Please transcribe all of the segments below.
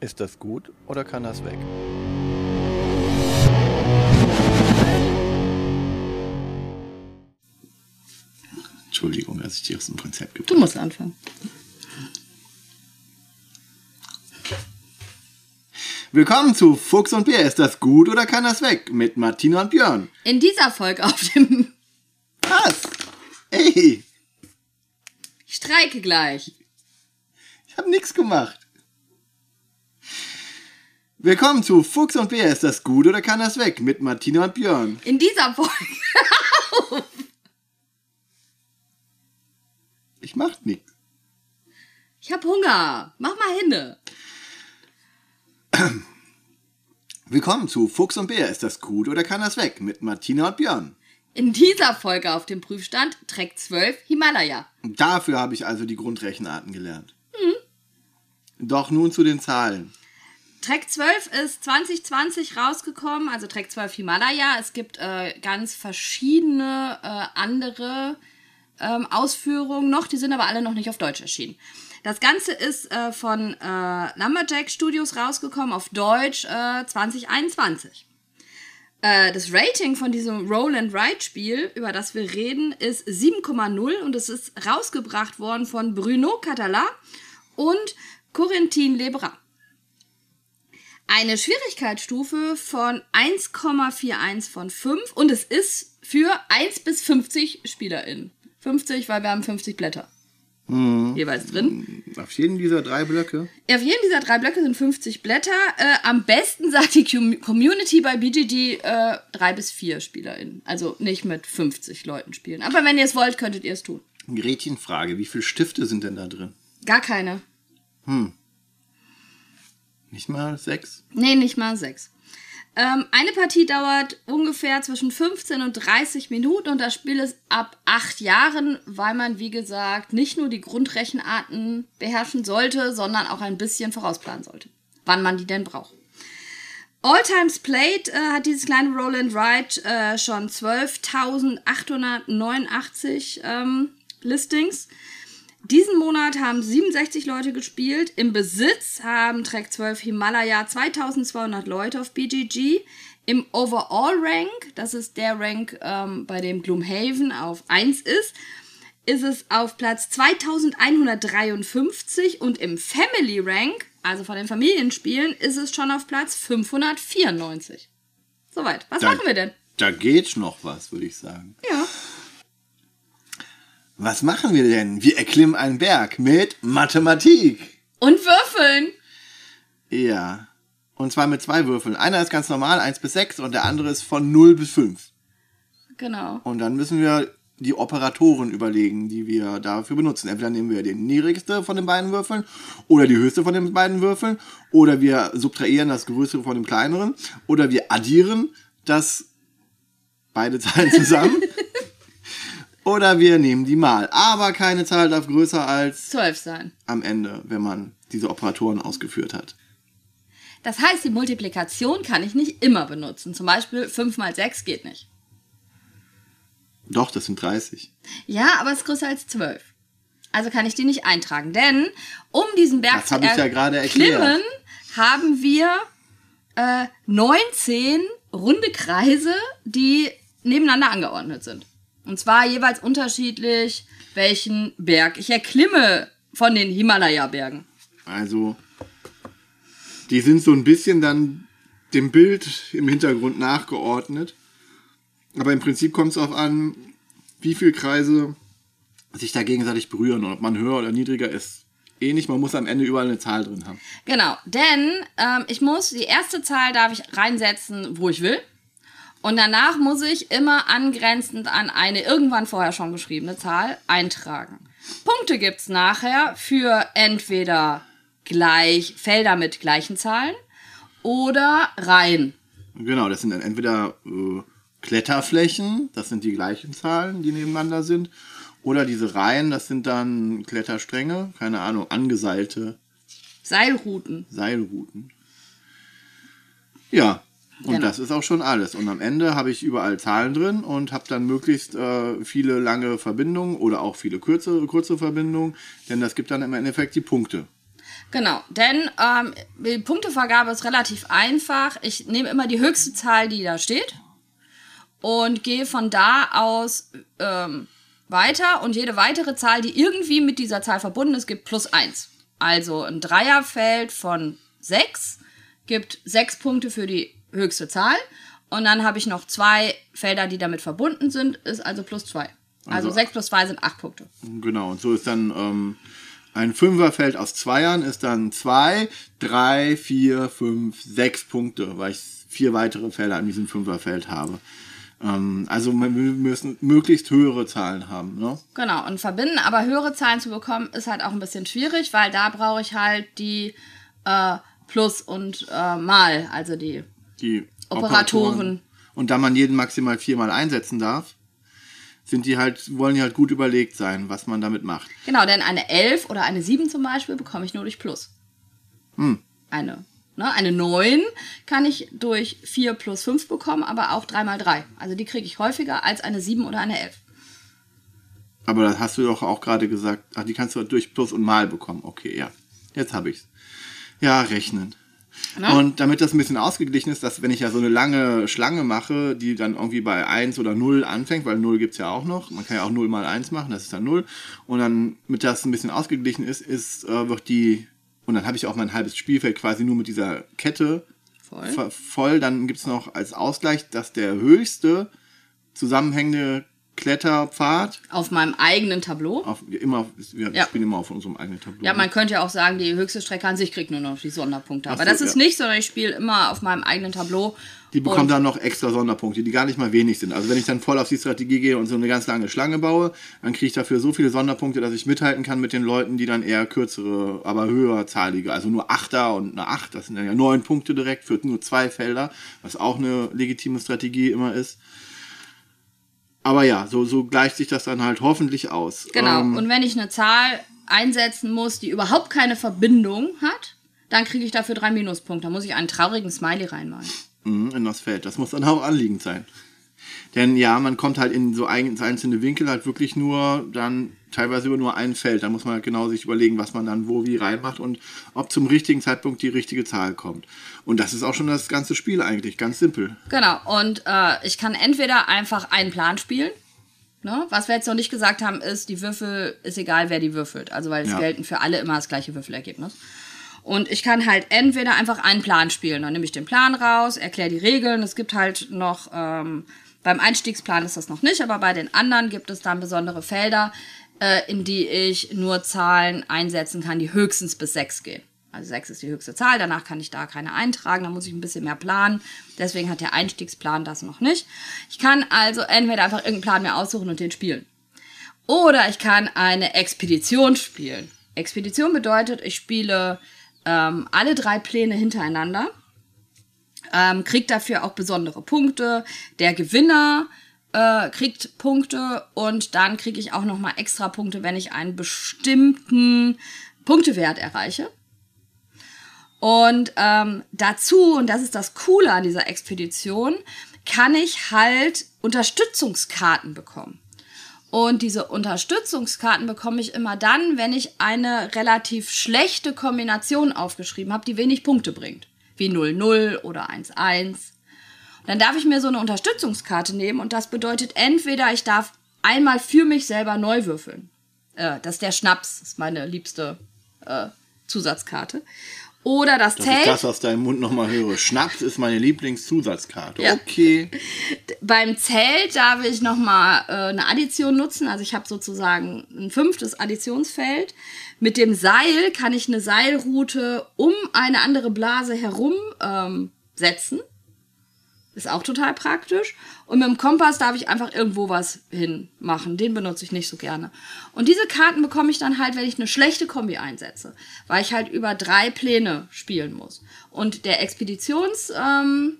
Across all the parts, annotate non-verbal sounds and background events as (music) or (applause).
Ist das gut oder kann das weg? Entschuldigung, dass ich dir aus dem Konzept Du musst anfangen. Willkommen zu Fuchs und Bär. Ist das gut oder kann das weg? Mit Martina und Björn. In dieser Folge auf dem Was? Ey, Ich streike gleich. ich habe nichts gemacht. Willkommen zu Fuchs und Bär. Ist das gut oder kann das weg? Mit Martina und Björn. In dieser Folge. (laughs) Ich mach nichts. Ich hab Hunger. Mach mal hinne. (clears throat) Willkommen zu Fuchs und Bär. Ist das gut oder kann das weg? Mit Martina und Björn. In dieser Folge auf dem Prüfstand Track 12 Himalaya. Dafür habe ich also die Grundrechenarten gelernt. Doch nun zu den Zahlen. Track 12 ist 2020 rausgekommen, also Track 12 Himalaya. Es gibt äh, ganz verschiedene äh, andere ähm, Ausführungen noch, die sind aber alle noch nicht auf Deutsch erschienen. Das Ganze ist äh, von äh, Lumberjack Studios rausgekommen, auf Deutsch äh, 2021. Äh, das Rating von diesem Roll and Ride Spiel, über das wir reden, ist 7,0 und es ist rausgebracht worden von Bruno Catala und Corentin Lebras. Eine Schwierigkeitsstufe von 1,41 von 5 und es ist für 1 bis 50 SpielerInnen. 50, weil wir haben 50 Blätter. Jeweils drin. Auf jeden dieser drei Blöcke. Auf jedem dieser drei Blöcke sind 50 Blätter. Äh, am besten sagt die Com- Community bei BGG äh, drei bis vier SpielerInnen. Also nicht mit 50 Leuten spielen. Aber wenn ihr es wollt, könntet ihr es tun. Gretchenfrage. Wie viele Stifte sind denn da drin? Gar keine. Nicht mal sechs? Nee, nicht mal sechs. Ähm, eine Partie dauert ungefähr zwischen 15 und 30 Minuten und das Spiel ist ab acht Jahren, weil man, wie gesagt, nicht nur die Grundrechenarten beherrschen sollte, sondern auch ein bisschen vorausplanen sollte, wann man die denn braucht. All Times Played äh, hat dieses kleine Roll and Ride äh, schon 12.889 ähm, Listings. Diesen Monat haben 67 Leute gespielt. Im Besitz haben Track 12 Himalaya 2200 Leute auf BGG. Im Overall Rank, das ist der Rank, ähm, bei dem Gloomhaven auf 1 ist, ist es auf Platz 2153 und im Family Rank, also von den Familienspielen, ist es schon auf Platz 594. Soweit. Was Da- machen wir denn? Da geht noch was, würde ich sagen. Ja. Was machen wir denn? Wir erklimmen einen Berg mit Mathematik. Und würfeln. Ja. Und zwar mit zwei Würfeln. Einer ist ganz normal, 1 bis 6, und der andere ist von 0 bis 5. Genau. Und dann müssen wir die Operatoren überlegen, die wir dafür benutzen. Entweder nehmen wir den niedrigste von den beiden Würfeln oder die höchste von den beiden Würfeln oder wir subtrahieren das größere von dem kleineren oder wir addieren das beide Zahlen zusammen (laughs) oder wir nehmen die mal. Aber keine Zahl darf größer als 12 sein. am Ende, wenn man diese Operatoren ausgeführt hat. Das heißt, die Multiplikation kann ich nicht immer benutzen. Zum Beispiel 5 mal 6 geht nicht. Doch, das sind 30. Ja, aber es ist größer als 12. Also kann ich die nicht eintragen. Denn um diesen Berg Das zu ich ja gerade erklärt. erklimmen, haben wir äh, 19 runde Kreise, die nebeneinander angeordnet sind. Und zwar jeweils unterschiedlich, welchen Berg ich erklimme von den Himalaya-Bergen. Also, die sind so ein bisschen dann dem Bild im Hintergrund nachgeordnet. Aber im Prinzip kommt es darauf an, wie viele Kreise sich da gegenseitig berühren und ob man höher oder niedriger ist. Ähnlich, man muss am Ende überall eine Zahl drin haben. Genau, denn ähm, ich muss, die erste Zahl darf ich reinsetzen, wo ich will. Und danach muss ich immer angrenzend an eine irgendwann vorher schon geschriebene Zahl eintragen. Punkte gibt's nachher für entweder gleich Felder mit gleichen Zahlen oder Reihen. Genau, das sind dann entweder äh, Kletterflächen, das sind die gleichen Zahlen, die nebeneinander sind. Oder diese Reihen, das sind dann Kletterstränge, keine Ahnung, angeseilte Seilrouten. Seilrouten. Ja, und Genau. das ist auch schon alles. Und am Ende habe ich überall Zahlen drin und habe dann möglichst äh, viele lange Verbindungen oder auch viele kurze, kurze Verbindungen, denn das gibt dann im Endeffekt die Punkte. Genau, denn ähm, die Punktevergabe ist relativ einfach. Ich nehme immer die höchste Zahl, die da steht und gehe von da aus ähm, weiter und jede weitere Zahl, die irgendwie mit dieser Zahl verbunden ist, gibt plus eins. Also ein Dreierfeld von sechs gibt sechs Punkte für die höchste Zahl und dann habe ich noch zwei Felder, die damit verbunden sind, ist also plus zwei. Also, Also- sechs plus zwei sind acht Punkte. Genau, und so ist dann ähm, ein Fünferfeld aus Zweiern ist dann zwei, drei, vier, fünf, sechs Punkte, weil ich vier weitere Felder an diesem Fünferfeld habe. Ähm, also wir müssen möglichst höhere Zahlen haben. Ne? Genau, und verbinden, aber höhere Zahlen zu bekommen, ist halt auch ein bisschen schwierig, weil da brauche ich halt die äh, Plus und äh, Mal, also die Die Operatoren. Und da man jeden maximal viermal einsetzen darf, sind die halt, wollen die halt gut überlegt sein, was man damit macht. Genau, denn eine 11 oder eine 7 zum Beispiel bekomme ich nur durch Plus. Eine, ne, eine 9 kann ich durch 4 plus 5 bekommen, aber auch 3 mal 3. Also die kriege ich häufiger als eine 7 oder eine 11. Aber das hast du doch auch gerade gesagt, ach, die kannst du durch Plus und Mal bekommen. Okay, ja. Jetzt habe ich's. Ja, rechnen. Ne? Und damit das ein bisschen ausgeglichen ist, dass wenn ich ja so eine lange Schlange mache, die dann irgendwie bei 1 oder 0 anfängt, weil 0 gibt's ja auch noch, man kann ja auch 0 mal 1 machen, das ist dann 0. Und dann, mit das ein bisschen ausgeglichen ist, ist äh, wird die, und dann habe ich auch mein halbes Spielfeld quasi nur mit dieser Kette Voll. voll. Dann gibt's noch als Ausgleich, dass der höchste zusammenhängende Kletterpfad Auf meinem eigenen Tableau. auf, immer, wir Ja. spielen immer auf unserem eigenen Tableau. Ja, man könnte ja auch sagen, die höchste Strecke an sich kriegt nur noch die Sonderpunkte. Aber so, das ist ja. nicht, sondern ich spiele immer auf meinem eigenen Tableau. die bekommen dann noch extra Sonderpunkte, die gar nicht mal wenig sind. Also wenn ich dann voll auf die Strategie gehe und so eine ganz lange Schlange baue, dann kriege ich dafür so viele Sonderpunkte, dass ich mithalten kann mit den Leuten, die dann eher kürzere, aber höherzahlige, also nur Achter und eine Acht, das sind dann ja neun Punkte direkt für nur zwei Felder, was auch eine legitime Strategie immer ist. Aber ja, so, so gleicht sich das dann halt hoffentlich aus. Genau. Ähm, Und wenn ich eine Zahl einsetzen muss, die überhaupt keine Verbindung hat, dann kriege ich dafür drei Minuspunkte. Da muss ich einen traurigen Smiley reinmalen. Mhm, in das Feld. Das muss dann auch anliegend sein. Denn ja, man kommt halt in so ein- einzelne Winkel halt wirklich nur dann teilweise über nur ein Feld. Da muss man halt genau sich überlegen, was man dann wo wie reinmacht und ob zum richtigen Zeitpunkt die richtige Zahl kommt. Und das ist auch schon das ganze Spiel eigentlich, ganz simpel. Genau. Und äh, ich kann entweder einfach einen Plan spielen. Ne? Was wir jetzt noch nicht gesagt haben, ist, die Würfel ist egal, wer die würfelt. Also weil es Ja. gelten für alle immer das gleiche Würfelergebnis. Und ich kann halt entweder einfach einen Plan spielen. Dann nehme ich den Plan raus, erkläre die Regeln. Es gibt halt noch, ähm, beim Einstiegsplan ist das noch nicht, aber bei den anderen gibt es dann besondere Felder, äh, in die ich nur Zahlen einsetzen kann, die höchstens bis sechs gehen. Also sechs ist die höchste Zahl, danach kann ich da keine eintragen, da muss ich ein bisschen mehr planen. Deswegen hat der Einstiegsplan das noch nicht. Ich kann also entweder einfach irgendeinen Plan mir aussuchen und den spielen. Oder ich kann eine Expedition spielen. Expedition bedeutet, ich spiele ähm, alle drei Pläne hintereinander, ähm, kriegt dafür auch besondere Punkte. Der Gewinner äh, kriegt Punkte und dann kriege ich auch noch mal extra Punkte, wenn ich einen bestimmten Punktewert erreiche. Und ähm, dazu, und das ist das Coole an dieser Expedition, kann ich halt Unterstützungskarten bekommen. Und diese Unterstützungskarten bekomme ich immer dann, wenn ich eine relativ schlechte Kombination aufgeschrieben habe, die wenig Punkte bringt. Wie 0-0 oder 1-1. Dann darf ich mir so eine Unterstützungskarte nehmen und das bedeutet entweder ich darf einmal für mich selber neu würfeln. Äh, das ist der Schnaps, ist meine liebste äh, Zusatzkarte. Oder das Dass Zelt. ich das aus deinem Mund nochmal höre. Schnaps ist meine Lieblingszusatzkarte. Ja. Okay. Beim Zelt darf ich nochmal äh, eine Addition nutzen. Also ich habe sozusagen ein fünftes Additionsfeld. Mit dem Seil kann ich eine Seilroute um eine andere Blase herum ähm, setzen. Ist auch total praktisch. Und mit dem Kompass darf ich einfach irgendwo was hinmachen. Den benutze ich nicht so gerne. Und diese Karten bekomme ich dann halt, wenn ich eine schlechte Kombi einsetze. Weil ich halt über drei Pläne spielen muss. Und der Expeditions... Ähm,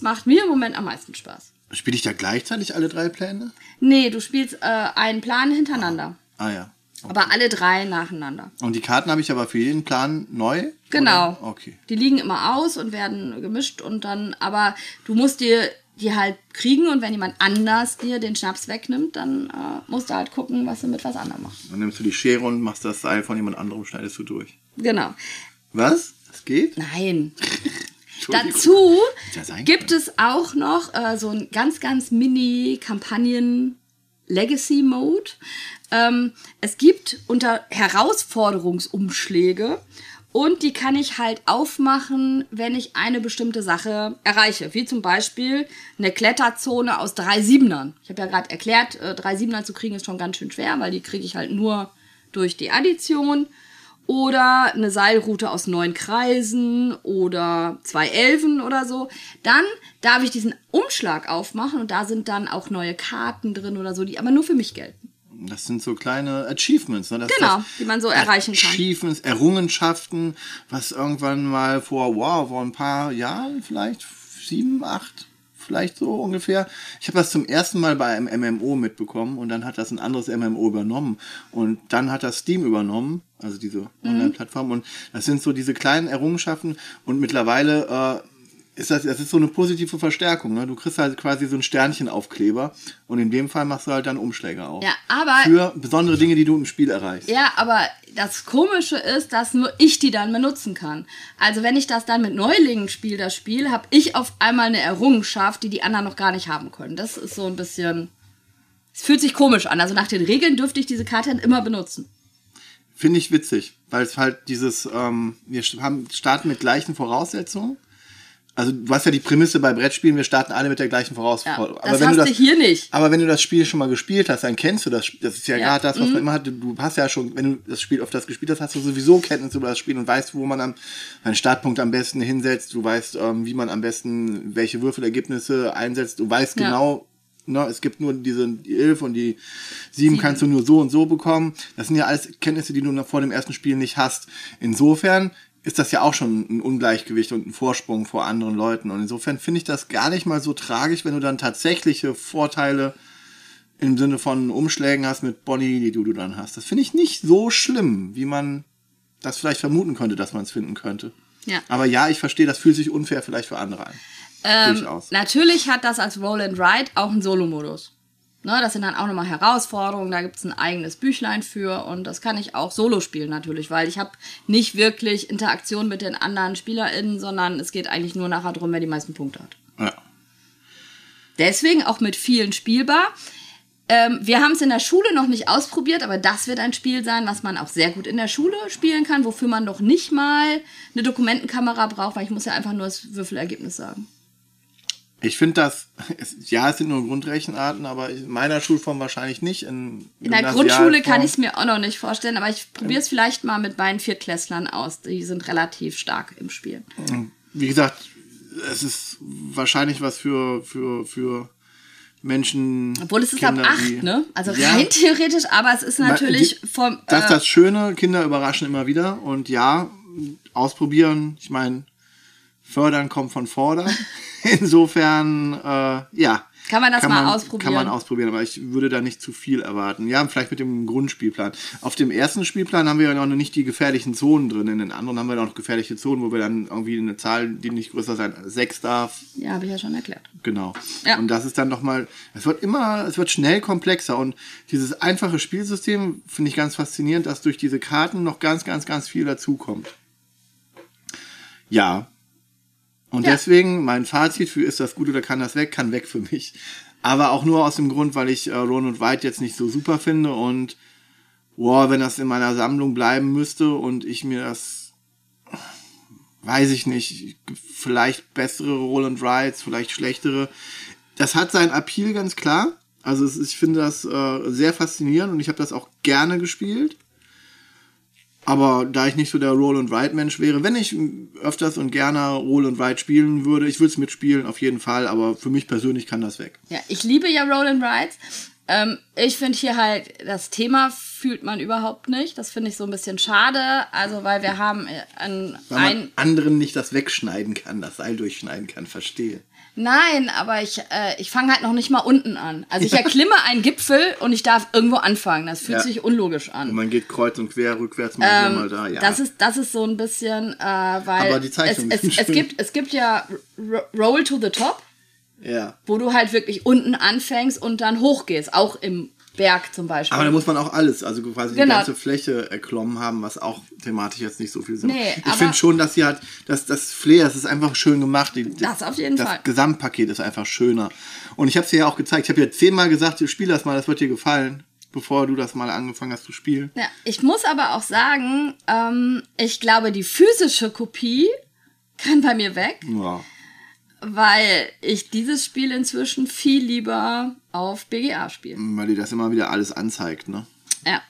macht mir im Moment am meisten Spaß. Spiele ich da gleichzeitig alle drei Pläne? Nee, du spielst äh, einen Plan hintereinander. Ah ja. Aber alle drei nacheinander. Und die Karten habe ich aber für jeden Plan neu? Genau. Oder? Okay. Die liegen immer aus und werden gemischt und dann, aber du musst dir die halt kriegen und wenn jemand anders dir den Schnaps wegnimmt, dann äh, musst du halt gucken, was du mit was anderem machst. Dann nimmst du die Schere und machst das Seil von jemand anderem, schneidest du durch. Genau. Was? Das geht? Nein. (laughs) Dazu Ja gibt es auch noch äh, so ein ganz, ganz mini Kampagnen Legacy Mode. Ähm, es gibt unter Herausforderungsumschläge und die kann ich halt aufmachen, wenn ich eine bestimmte Sache erreiche. Wie zum Beispiel eine Kletterzone aus drei Siebenern. Ich habe ja gerade erklärt, äh, drei Siebener zu kriegen ist schon ganz schön schwer, weil die kriege ich halt nur durch die Addition oder eine Seilroute aus neun Kreisen oder zwei Elfen oder so, dann darf ich diesen Umschlag aufmachen und da sind dann auch neue Karten drin oder so, die aber nur für mich gelten. Das sind so kleine Achievements, ne? Genau, die man so erreichen kann. Achievements, Errungenschaften, was irgendwann mal vor, wow, vor ein paar Jahren, vielleicht sieben, acht, vielleicht so ungefähr. Ich habe das zum ersten Mal bei einem MMO mitbekommen und dann hat das ein anderes MMO übernommen und dann hat das Steam übernommen, also diese Mhm. Online-Plattform und das sind so diese kleinen Errungenschaften und mittlerweile äh, ist das, das ist so eine positive Verstärkung. Ne? Du kriegst halt quasi so ein Sternchenaufkleber und in dem Fall machst du halt dann Umschläge auf. Ja, aber Für besondere Dinge, die du im Spiel erreichst. Ja, aber das Komische ist, dass nur ich die dann benutzen kann. Also wenn ich das dann mit Neulingen spiele, das Spiel, habe ich auf einmal eine Errungenschaft, die die anderen noch gar nicht haben können. Das ist so ein bisschen... Es fühlt sich komisch an. Also nach den Regeln dürfte ich diese Karte dann immer benutzen. Finde ich witzig, weil es halt dieses, ähm, wir haben, starten mit gleichen Voraussetzungen. Also du hast ja die Prämisse bei Brettspielen, wir starten alle mit der gleichen Ja, Voraussetzung. das hast du hier nicht. Aber wenn du das Spiel schon mal gespielt hast, dann kennst du das. Sp- Das ist ja, Ja. gerade das, was man immer hatte. Du hast ja schon, wenn du das Spiel auf das gespielt hast, hast du sowieso Kenntnisse über das Spiel und weißt, wo man am, seinen Startpunkt am besten hinsetzt. Du weißt, ähm, wie man am besten welche Würfelergebnisse einsetzt. Du weißt Ja. genau, ne, es gibt nur diese die 11 und die 7 kannst du nur so und so bekommen. Das sind ja alles Kenntnisse, die du noch vor dem ersten Spiel nicht hast. Insofern ist das ja auch schon ein Ungleichgewicht und ein Vorsprung vor anderen Leuten. Und insofern finde ich das gar nicht mal so tragisch, wenn du dann tatsächliche Vorteile im Sinne von Umschlägen hast mit Bonnie, die du, du dann hast. Das finde ich nicht so schlimm, wie man das vielleicht vermuten könnte, dass man es finden könnte. Ja. Aber ja, ich verstehe, das fühlt sich unfair vielleicht für andere an. Ähm, natürlich hat das als Roll and Ride auch einen Solo-Modus. Ne, das sind dann auch nochmal Herausforderungen, da gibt es ein eigenes Büchlein für und das kann ich auch solo spielen natürlich, weil ich habe nicht wirklich Interaktion mit den anderen SpielerInnen, sondern es geht eigentlich nur nachher drum, wer die meisten Punkte hat. Ja. Deswegen auch mit vielen spielbar. Ähm, wir haben es in der Schule noch nicht ausprobiert, aber das wird ein Spiel sein, was man auch sehr gut in der Schule spielen kann, wofür man noch nicht mal eine Dokumentenkamera braucht, weil ich muss ja einfach nur das Würfelergebnis sagen. Ich finde das, es, ja, es sind nur Grundrechenarten, aber in meiner Schulform wahrscheinlich nicht. In, In der Grundschule kann ich es mir auch noch nicht vorstellen, aber ich probiere es vielleicht mal mit meinen Viertklässlern aus. Die sind relativ stark im Spiel. Wie gesagt, es ist wahrscheinlich was für, für, für Menschen. Obwohl es ist Kinder, ab 8, ne? Also Ja. rein theoretisch, aber es ist natürlich die- vom. Das ist äh, das Schöne, Kinder überraschen immer wieder. Und ja, ausprobieren, ich meine, fördern kommt von fordern. (laughs) Insofern, äh, ja. Kann man das mal ausprobieren? Kann man ausprobieren, aber ich würde da nicht zu viel erwarten. Ja, vielleicht mit dem Grundspielplan. Auf dem ersten Spielplan haben wir ja noch nicht die gefährlichen Zonen drin. In den anderen haben wir noch gefährliche Zonen, wo wir dann irgendwie eine Zahl, die nicht größer sein als sechs darf, ja, habe ich ja schon erklärt. Genau. Ja. Und das ist dann nochmal, es wird immer, es wird schnell komplexer und dieses einfache Spielsystem finde ich ganz faszinierend, dass durch diese Karten noch ganz, ganz, ganz viel dazukommt. Ja. Und Ja. deswegen, mein Fazit für ist das gut oder kann das weg, kann weg für mich. Aber auch nur aus dem Grund, weil ich äh, Ron White jetzt nicht so super finde und boah, wenn das in meiner Sammlung bleiben müsste und ich mir das weiß ich nicht, vielleicht bessere Roll and Rides, vielleicht schlechtere. Das hat seinen Appeal ganz klar. Also ich finde das äh, sehr faszinierend und ich habe das auch gerne gespielt. Aber da ich nicht so der Roll and Ride Mensch wäre, wenn ich öfters und gerne Roll and Ride spielen würde, ich würde es mitspielen auf jeden Fall, aber für mich persönlich kann das weg. Ja, ich liebe ja Roll and Rides. Ähm, ich finde hier halt, das Thema fühlt man überhaupt nicht. Das finde ich so ein bisschen schade. Also, weil wir haben äh, ein, Weil man anderen nicht das wegschneiden kann, das Seil durchschneiden kann, verstehe. Nein, aber ich, äh, ich fange halt noch nicht mal unten an. Also ich erklimme einen Gipfel und ich darf irgendwo anfangen. Das fühlt Ja. sich unlogisch Und an. man geht kreuz und quer, rückwärts, mal hier, mal da, ja. Ähm, Das ist, das ist so ein bisschen, äh, weil Aber die Zeichnungen es, es, es, gibt, es gibt ja Roll to the Top. Ja. wo du halt wirklich unten anfängst und dann hochgehst, auch im Berg zum Beispiel. Aber da muss man auch alles, also quasi die Genau. ganze Fläche erklommen haben, was auch thematisch jetzt nicht so viel Sinn Nee, macht. Ich finde schon, dass sie hat, dass das Flair, das ist einfach schön gemacht. Die, Das auf jeden das Fall. Gesamtpaket ist einfach schöner. Und ich habe es dir ja auch gezeigt. Ich habe ja zehnmal gesagt, spiel das mal, das wird dir gefallen, bevor du das mal angefangen hast zu spielen. Ja, ich muss aber auch sagen, ähm, ich glaube, die physische Kopie kann bei mir weg, Ja. Weil ich dieses Spiel inzwischen viel lieber auf BGA spiele. Weil dir das immer wieder alles anzeigt, ne? Ja.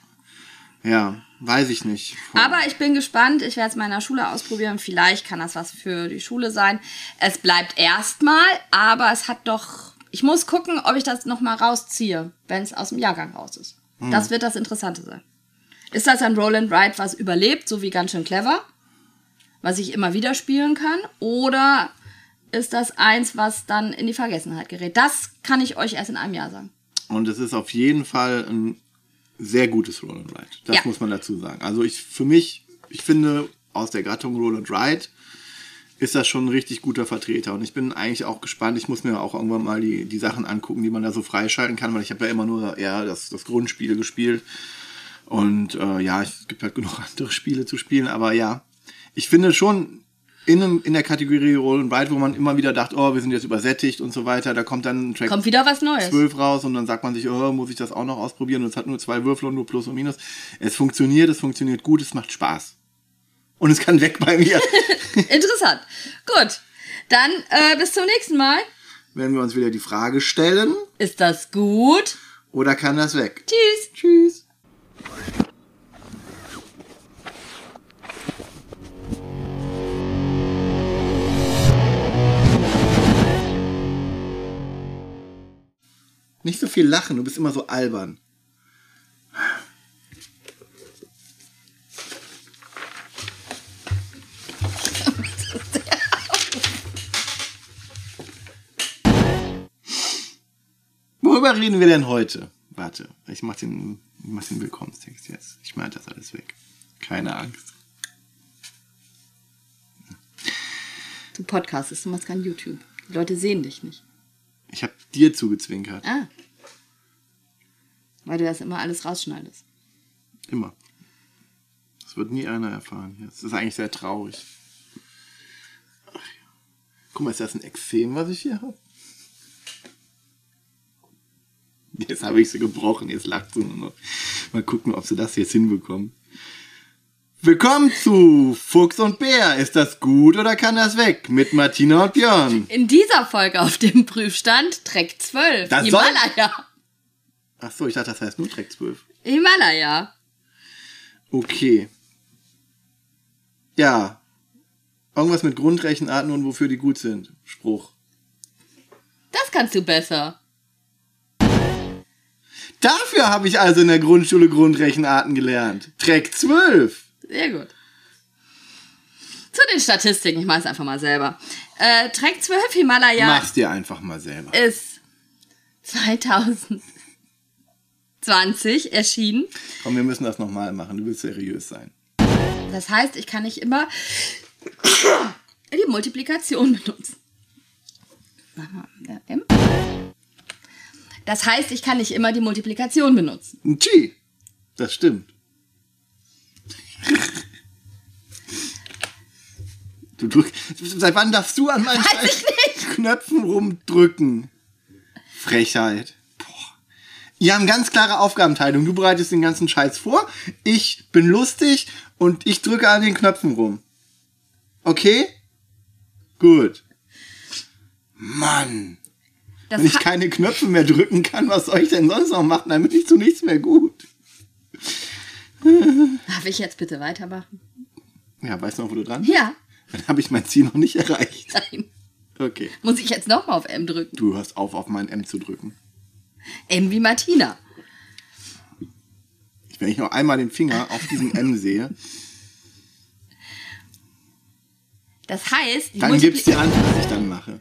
Ja, weiß ich nicht. Aber ich bin gespannt. Ich werde es mal in der Schule ausprobieren. Vielleicht kann das was für die Schule sein. Es bleibt erstmal, aber es hat doch. Ich muss gucken, ob ich das nochmal rausziehe, wenn es aus dem Jahrgang raus ist. Das wird das Interessante sein. Ist das ein Roll and Ride, was überlebt, so wie ganz schön clever, was ich immer wieder spielen kann? Oder ist das eins, was dann in die Vergessenheit gerät? Das kann ich euch erst in einem Jahr sagen. Und es ist auf jeden Fall ein sehr gutes Roll and Ride. Das Ja. muss man dazu sagen. Also ich für mich, ich finde aus der Gattung Roll and Ride ist das schon ein richtig guter Vertreter. Und ich bin eigentlich auch gespannt. Ich muss mir auch irgendwann mal die, die Sachen angucken, die man da so freischalten kann, weil ich habe ja immer nur eher das, das Grundspiel gespielt. Und äh, ja, es gibt halt genug (laughs) andere Spiele zu spielen, aber ja, ich finde schon in, in der Kategorie Roll and Ride, wo man immer wieder dachte, oh, wir sind jetzt übersättigt und so weiter, da kommt dann ein Track Kommt wieder was Neues. 12 raus und dann sagt man sich, oh, muss ich das auch noch ausprobieren und es hat nur zwei Würfel und nur Plus und Minus. Es funktioniert, es funktioniert gut, es macht Spaß. Und es kann weg bei mir. (laughs) Interessant. Gut. Dann äh, bis zum nächsten Mal. Wenn wir uns wieder die Frage stellen, Ist das gut? oder kann das weg? Tschüss. Tschüss. Nicht so viel lachen, du bist immer so albern. Worüber reden wir denn heute? Warte, ich mach den, ich mach den Willkommenstext jetzt. Ich schneide das alles weg. Keine Angst. Du podcastest, du machst kein YouTube. Die Leute sehen dich nicht. Ich habe dir zugezwinkert. Ah. Weil du das immer alles rausschneidest. Immer. Das wird nie einer erfahren. Das ist eigentlich sehr traurig. Ach. Guck mal, ist das ein Exem, was ich hier habe? Jetzt habe ich sie gebrochen, jetzt lacht sie nur noch. Mal gucken, ob sie das jetzt hinbekommen. Willkommen zu Fuchs und Bär. Ist das gut oder kann das weg? Mit Martina und Björn. In dieser Folge auf dem Prüfstand Track 12. Das soll- Himalaya. Ach so, ich dachte, das heißt nur Track 12. Himalaya. Okay. Ja. Irgendwas mit Grundrechenarten und wofür die gut sind. Spruch. Das kannst du besser. Dafür habe ich also in der Grundschule Grundrechenarten gelernt. Track 12. Sehr gut. Zu den Statistiken, ich mache es einfach mal selber. Äh, Track 12 Himalaya Mach's dir einfach mal selber. ist 2020 erschienen. Komm, wir müssen das nochmal machen. Du willst seriös sein. Das heißt, ich kann nicht immer die Multiplikation benutzen. Das heißt, ich kann nicht immer die Multiplikation benutzen. Chi. Das stimmt. Du drück, seit wann darfst du an meinen Knöpfen rumdrücken? Frechheit. Boah. Wir haben ganz klare Aufgabenteilung. Du bereitest den ganzen Scheiß vor, ich bin lustig und ich drücke an den Knöpfen rum. Okay? Gut. Mann. Das Wenn ich keine Knöpfe mehr drücken kann, was soll ich denn sonst noch machen? Dann bin ich zu nichts mehr gut. Darf ich jetzt bitte weitermachen? Ja, weißt du noch, wo du dran? Ja. Dann habe ich mein Ziel noch nicht erreicht. Nein. Okay. Muss ich jetzt nochmal auf M drücken? Du hörst auf, auf mein M zu drücken. M wie Martina. Wenn ich noch einmal den Finger auf diesen M sehe, Das heißt, die dann Multipli- gibt's dir an, was ich dann mache.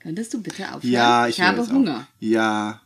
Könntest du bitte aufhören? Ja, ich, ich habe höre jetzt Hunger. Auf. Ja.